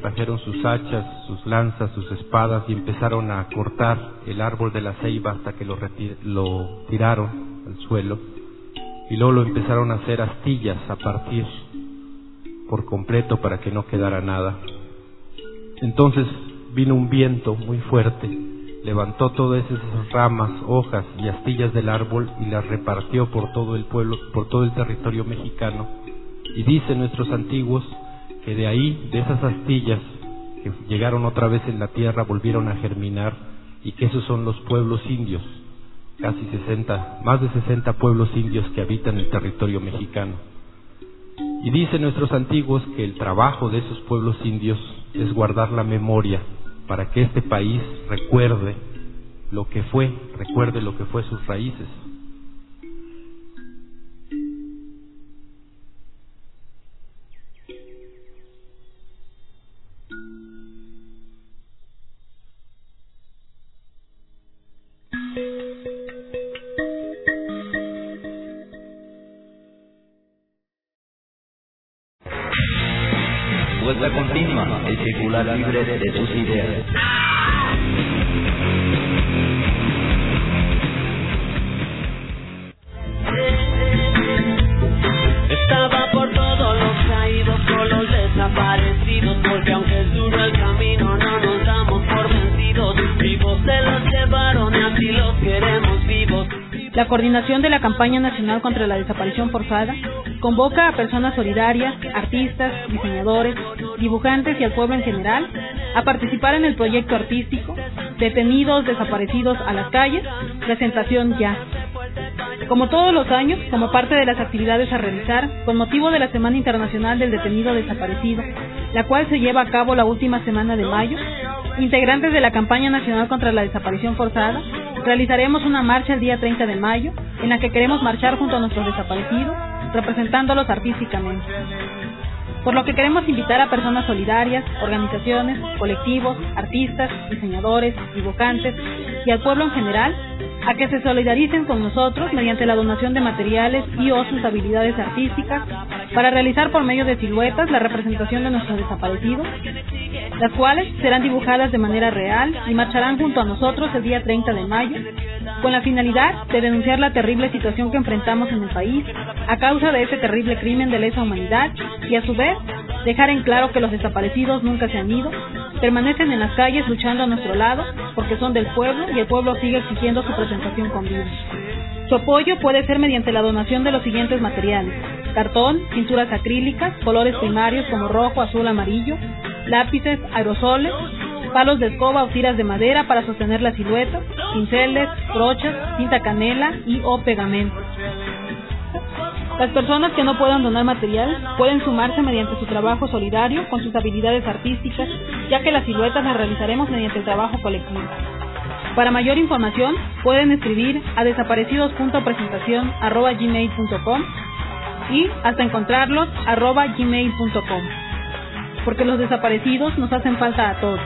Trajeron sus hachas, sus lanzas, sus espadas y empezaron a cortar el árbol de la ceiba hasta que lo, lo tiraron al suelo. Y luego lo empezaron a hacer astillas a partir por completo para que no quedara nada. Entonces vino un viento muy fuerte, levantó todas esas ramas, hojas y astillas del árbol y las repartió por todo el pueblo, por todo el territorio mexicano. Y dicen nuestros antiguos que de ahí, de esas astillas que llegaron otra vez en la tierra, volvieron a germinar y que esos son los pueblos indios, casi 60, más de 60 pueblos indios que habitan el territorio mexicano. Y dicen nuestros antiguos que el trabajo de esos pueblos indios es guardar la memoria para que este país recuerde lo que fue, recuerde lo que fue sus raíces. Vuelta continua, el circular libre de tus ideas. Estaba por todos los caídos, por los desaparecidos, porque aunque es duro el camino, no nos damos por vencidos. Vivos se los llevaron y así los queremos vivos. La coordinación de la campaña nacional contra la desaparición forzada convoca a personas solidarias, artistas, diseñadores, dibujantes y al pueblo en general a participar en el proyecto artístico Detenidos Desaparecidos a las calles, presentación ya. Como todos los años, como parte de las actividades a realizar con motivo de la Semana Internacional del Detenido Desaparecido, la cual se lleva a cabo la última semana de mayo, integrantes de la campaña nacional contra la desaparición forzada, realizaremos una marcha el día 30 de mayo en la que queremos marchar junto a nuestros desaparecidos, representándolos artísticamente. Por lo que queremos invitar a personas solidarias, organizaciones, colectivos, artistas, diseñadores, dibujantes y al pueblo en general a que se solidaricen con nosotros mediante la donación de materiales y o sus habilidades artísticas para realizar por medio de siluetas la representación de nuestros desaparecidos, las cuales serán dibujadas de manera real y marcharán junto a nosotros el día 30 de mayo con la finalidad de denunciar la terrible situación que enfrentamos en el país a causa de ese terrible crimen de lesa humanidad y a su vez dejar en claro que los desaparecidos nunca se han ido permanecen en las calles luchando a nuestro lado porque son del pueblo y el pueblo sigue exigiendo su presentación con vida. Su apoyo puede ser mediante la donación de los siguientes materiales. Cartón, pinturas acrílicas, colores primarios como rojo, azul, amarillo, lápices, aerosoles, palos de escoba o tiras de madera para sostener la silueta, pinceles, brochas, tinta canela y o pegamento. Las personas que no puedan donar material pueden sumarse mediante su trabajo solidario con sus habilidades artísticas, ya que las siluetas las realizaremos mediante el trabajo colectivo. Para mayor información pueden escribir a desaparecidos.presentación.gmail.com y hasta encontrarlos gmail.com porque los desaparecidos nos hacen falta a todos.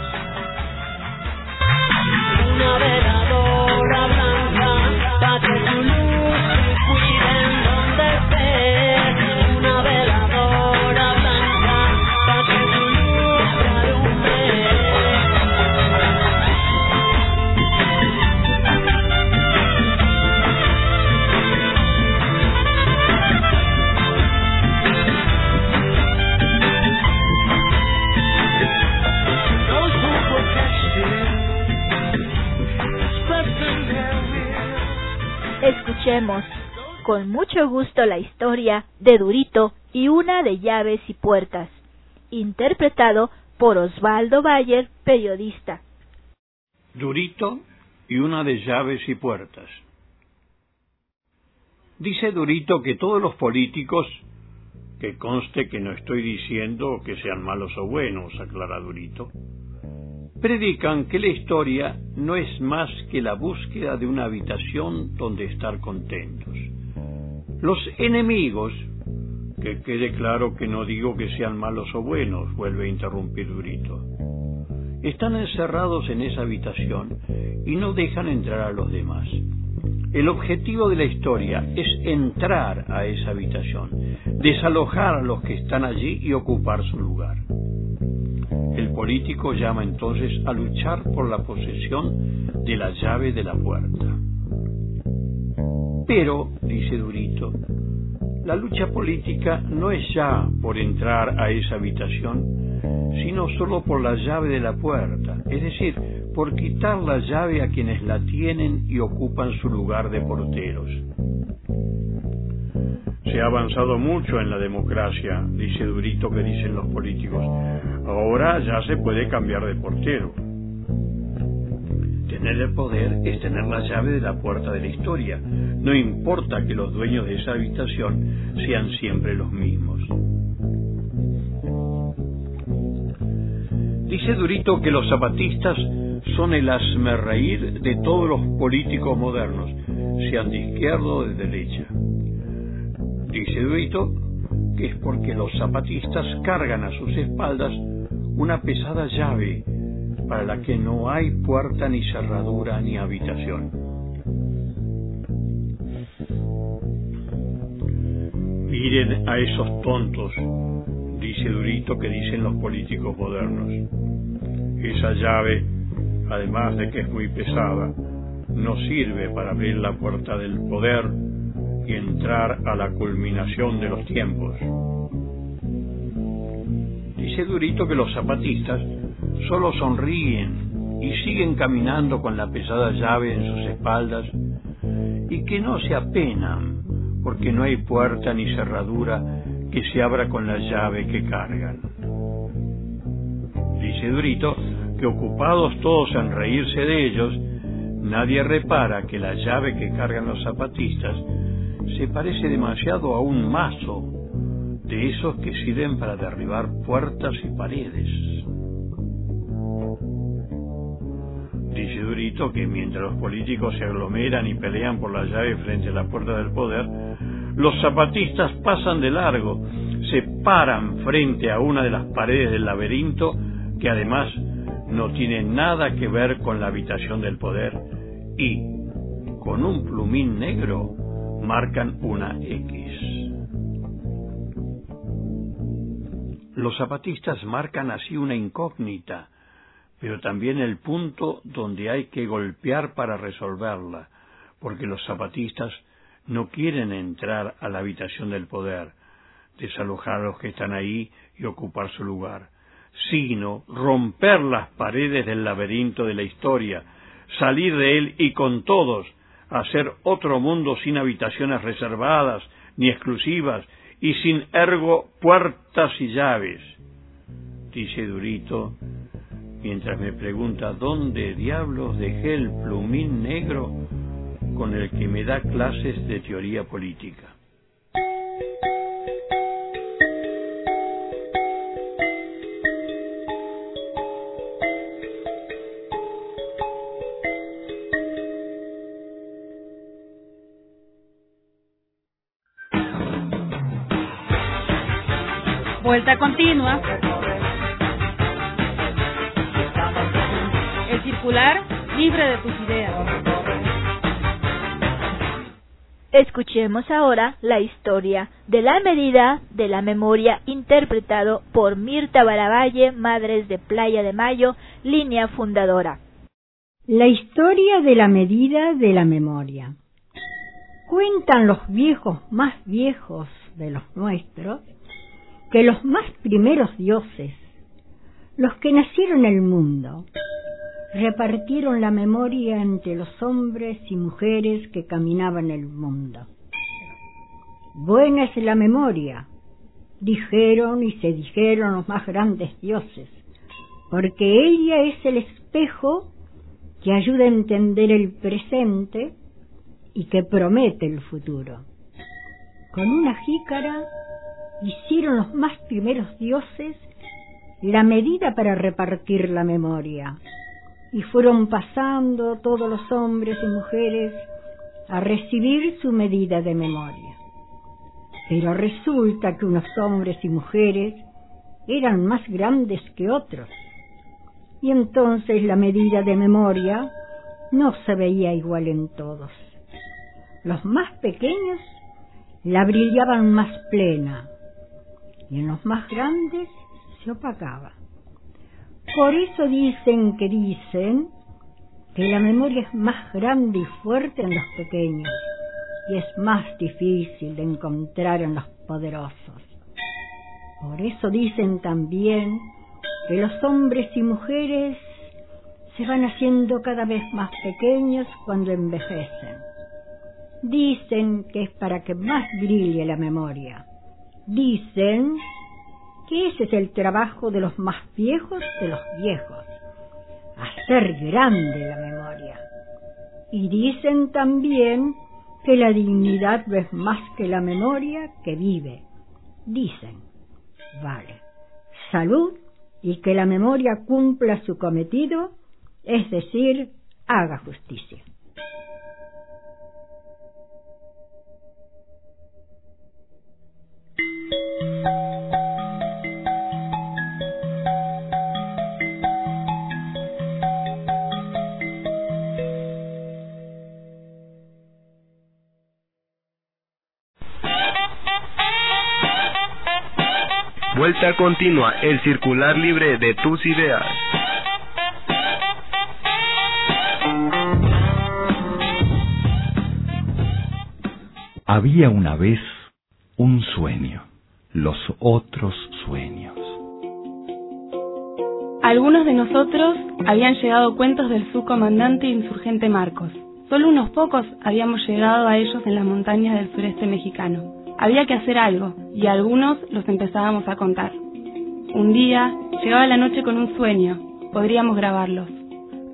Escuchemos con mucho gusto la historia de Durito y una de llaves y puertas, interpretado por Osvaldo Bayer, periodista. Durito y una de llaves y puertas. Dice Durito que todos los políticos, que conste que no estoy diciendo que sean malos o buenos, aclara Durito, predican que la historia no es más que la búsqueda de una habitación donde estar contentos. Los enemigos, que quede claro que no digo que sean malos o buenos, vuelve a interrumpir Durito, están encerrados en esa habitación y no dejan entrar a los demás. El objetivo de la historia es entrar a esa habitación, desalojar a los que están allí y ocupar su lugar. El político llama entonces a luchar por la posesión de la llave de la puerta. Pero, dice Durito, la lucha política no es ya por entrar a esa habitación, sino solo por la llave de la puerta, es decir, por quitar la llave a quienes la tienen y ocupan su lugar de porteros. Se ha avanzado mucho en la democracia, dice Durito que dicen los políticos. Ahora ya se puede cambiar de portero. Tener el poder es tener la llave de la puerta de la historia. No importa que los dueños de esa habitación sean siempre los mismos. Dice Durito que los zapatistas son el asmerreír de todos los políticos modernos, sean de izquierda o de derecha. Dice Durito que es porque los zapatistas cargan a sus espaldas una pesada llave para la que no hay puerta ni cerradura ni habitación. Miren a esos tontos, dice Durito que dicen los políticos modernos. Esa llave, además de que es muy pesada, no sirve para abrir la puerta del poder y entrar a la culminación de los tiempos. Dice Durito que los zapatistas solo sonríen y siguen caminando con la pesada llave en sus espaldas y que no se apenan porque no hay puerta ni cerradura que se abra con la llave que cargan. Dice Durito que ocupados todos en reírse de ellos, nadie repara que la llave que cargan los zapatistas se parece demasiado a un mazo de esos que sirven para derribar puertas y paredes. Dice Durito que mientras los políticos se aglomeran y pelean por la llave frente a la puerta del poder, los zapatistas pasan de largo, se paran frente a una de las paredes del laberinto que además no tiene nada que ver con la habitación del poder y, con un plumín negro, marcan una X. Los zapatistas marcan así una incógnita, pero también el punto donde hay que golpear para resolverla, porque los zapatistas no quieren entrar a la habitación del poder, desalojar a los que están ahí y ocupar su lugar, sino romper las paredes del laberinto de la historia, salir de él y con todos hacer otro mundo sin habitaciones reservadas ni exclusivas y sin ergo puertas y llaves, dice Durito, mientras me pregunta dónde diablos dejé el plumín negro con el que me da clases de teoría política. Vuelta continua. El circular libre de tus ideas. Escuchemos ahora la historia de la medida de la memoria interpretado por Mirta Baravalle, Madres de Playa de Mayo, línea fundadora. La historia de la medida de la memoria. Cuentan los viejos más viejos de los nuestros que los más primeros dioses, los que nacieron el mundo, repartieron la memoria entre los hombres y mujeres que caminaban el mundo. Buena es la memoria, dijeron y se dijeron los más grandes dioses, porque ella es el espejo que ayuda a entender el presente y que promete el futuro. Con una jícara hicieron los más primeros dioses la medida para repartir la memoria, y fueron pasando todos los hombres y mujeres a recibir su medida de memoria. Pero resulta que unos hombres y mujeres eran más grandes que otros, y entonces la medida de memoria no se veía igual en todos. Los más pequeños la brillaban más plena, y en los más grandes se opacaba. Por eso dicen que dicen que la memoria es más grande y fuerte en los pequeños y es más difícil de encontrar en los poderosos. Por eso dicen también que los hombres y mujeres se van haciendo cada vez más pequeños cuando envejecen. Dicen que es para que más brille la memoria Dicen que ese es el trabajo de los más viejos de los viejos, hacer grande la memoria. Y dicen también que la dignidad es más que la memoria que vive. Dicen, vale, salud y que la memoria cumpla su cometido, es decir, haga justicia. Vuelta continua, el circular libre de tus ideas. Había una vez un sueño, los otros sueños. Algunos de nosotros habían llegado cuentos del subcomandante insurgente Marcos. Solo unos pocos habíamos llegado a ellos en las montañas del sureste mexicano. Había que hacer algo, y algunos los empezábamos a contar. Un día llegaba la noche con un sueño, podríamos grabarlos.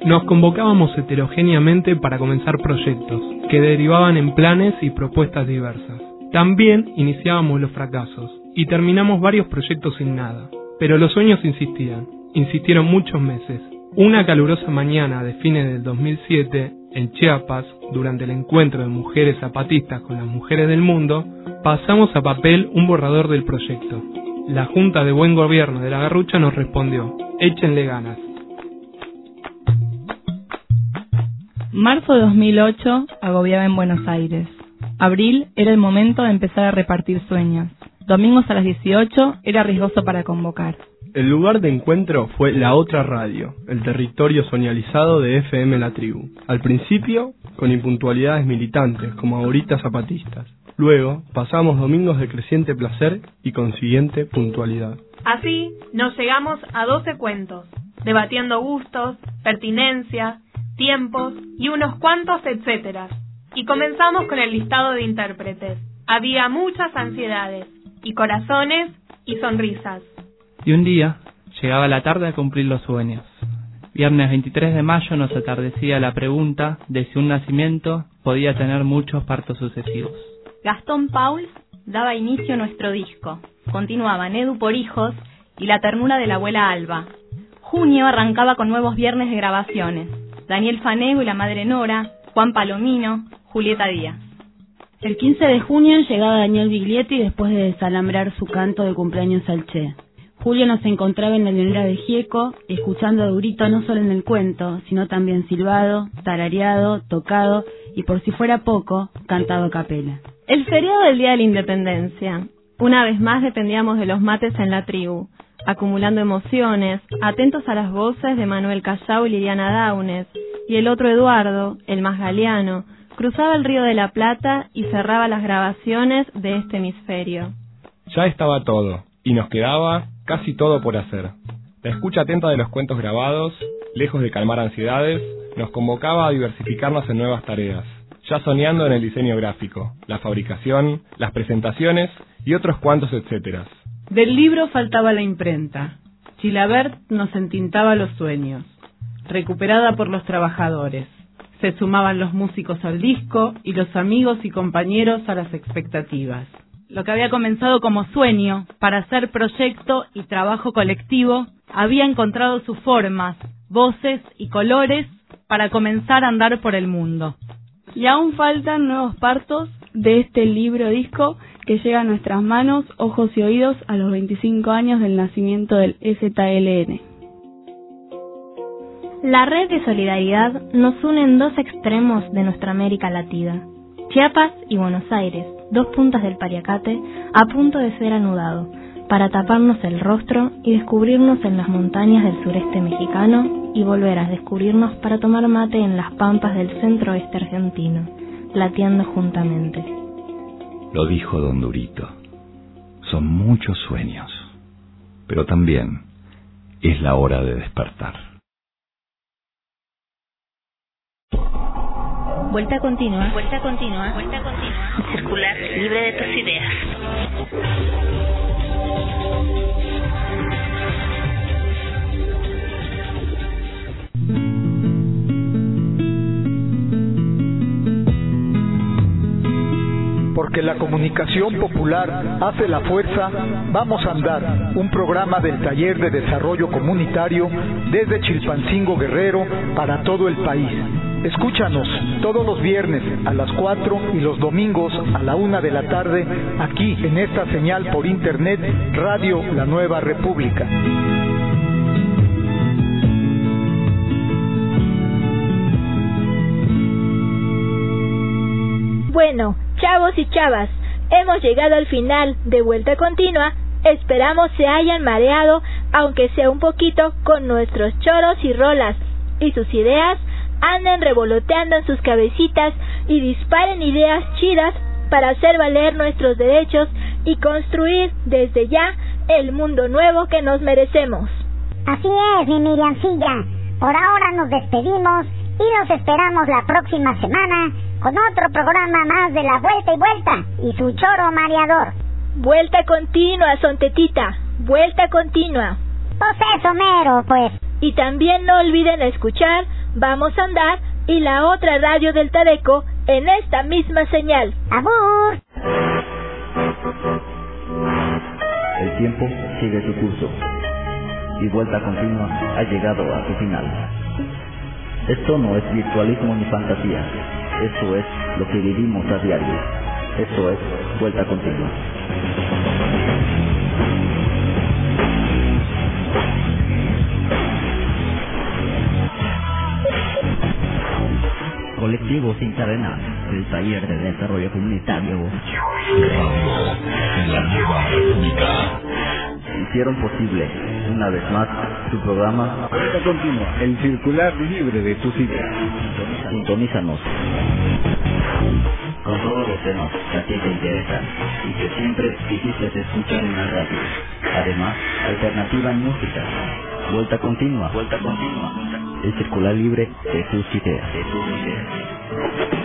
Nos convocábamos heterogéneamente para comenzar proyectos, que derivaban en planes y propuestas diversas. También iniciábamos los fracasos, y terminamos varios proyectos sin nada. Pero los sueños insistían, insistieron muchos meses. Una calurosa mañana de fines del 2007, en Chiapas, durante el encuentro de mujeres zapatistas con las mujeres del mundo, pasamos a papel un borrador del proyecto. La Junta de Buen Gobierno de la Garrucha nos respondió, échenle ganas. Marzo de 2008 agobiaba en Buenos Aires. Abril era el momento de empezar a repartir sueños. Domingos a las 18 era riesgoso para convocar. El lugar de encuentro fue la otra radio, el territorio soñalizado de FM La Tribu. Al principio, con impuntualidades militantes, como ahorita zapatistas. Luego, pasamos domingos de creciente placer y consiguiente puntualidad. Así nos llegamos a 12 cuentos, debatiendo gustos, pertinencia, tiempos y unos cuantos etcétera. Y comenzamos con el listado de intérpretes. Había muchas ansiedades, y corazones, y sonrisas. Y un día llegaba la tarde a cumplir los sueños. Viernes 23 de mayo nos atardecía la pregunta de si un nacimiento podía tener muchos partos sucesivos. Gastón Pauls daba inicio a nuestro disco. Continuaban Edu por hijos y la ternura de la abuela Alba. Junio arrancaba con nuevos viernes de grabaciones. Daniel Fanego y la madre Nora, Juan Palomino, Julieta Díaz. El 15 de junio llegaba Daniel Biglietti después de desalambrar su canto de cumpleaños al Che. Julio nos encontraba en la llanera de Gieco, escuchando a Durito no solo en el cuento, sino también silbado, tarareado, tocado y por si fuera poco, cantado a capela. El feriado del Día de la Independencia. Una vez más dependíamos de los mates en la tribu, acumulando emociones, atentos a las voces de Manuel Callao y Liliana Daunes, y el otro Eduardo, el más galeano, cruzaba el río de la Plata y cerraba las grabaciones de este hemisferio. Ya estaba todo, y nos quedaba casi todo por hacer. La escucha atenta de los cuentos grabados, lejos de calmar ansiedades, nos convocaba a diversificarnos en nuevas tareas, ya soñando en el diseño gráfico, la fabricación, las presentaciones y otros cuantos etcétera. Del libro faltaba la imprenta. Chilabert nos entintaba los sueños, recuperada por los trabajadores. Se sumaban los músicos al disco y los amigos y compañeros a las expectativas. Lo que había comenzado como sueño para hacer proyecto y trabajo colectivo había encontrado sus formas, voces y colores para comenzar a andar por el mundo. Y aún faltan nuevos partos de este libro disco que llega a nuestras manos, ojos y oídos a los 25 años del nacimiento del STLN. La red de solidaridad nos une en dos extremos de nuestra América Latina, Chiapas y Buenos Aires, dos puntas del Pariacate a punto de ser anudado, para taparnos el rostro y descubrirnos en las montañas del sureste mexicano y volver a descubrirnos para tomar mate en las pampas del centro oeste argentino, lateando juntamente. Lo dijo don Durito. Son muchos sueños, pero también es la hora de despertar. Vuelta continua. Vuelta continua. Vuelta continua. Circular libre de tus ideas. Porque la comunicación popular hace la fuerza, vamos a andar un programa del Taller de Desarrollo Comunitario desde Chilpancingo Guerrero para todo el país. Escúchanos todos los viernes a las 4 y los domingos a la 1 de la tarde aquí en esta señal por internet Radio La Nueva República. Bueno, chavos y chavas, hemos llegado al final de Vuelta Continua. Esperamos se hayan mareado, aunque sea un poquito, con nuestros choros y rolas y sus ideas anden revoloteando en sus cabecitas y disparen ideas chidas para hacer valer nuestros derechos y construir desde ya el mundo nuevo que nos merecemos. Así es, mi Miriamcilla. Por ahora nos despedimos y nos esperamos la próxima semana con otro programa más de la Vuelta y Vuelta y su choro mareador. Vuelta continua, Sontetita. Vuelta continua. Pues eso mero, pues. Y también no olviden escuchar Vamos a andar y la otra radio del Tadeco en esta misma señal. ¡Abur! El tiempo sigue su curso y vuelta continua ha llegado a su final. Esto no es virtualismo ni fantasía, esto es lo que vivimos a diario. Esto es vuelta continua. Colectivo Sin Cadenas, el taller de desarrollo comunitario. La Nueva República. Hicieron posible, una vez más, su programa Vuelta continua, el circular libre de tus ideas. Sintonízanos con todos los temas que a ti te interesan y que siempre quisiste escuchar en la radio. Además, alternativa en música. Vuelta continua. Vuelta continua el circular libre de tus ideas. De tus ideas.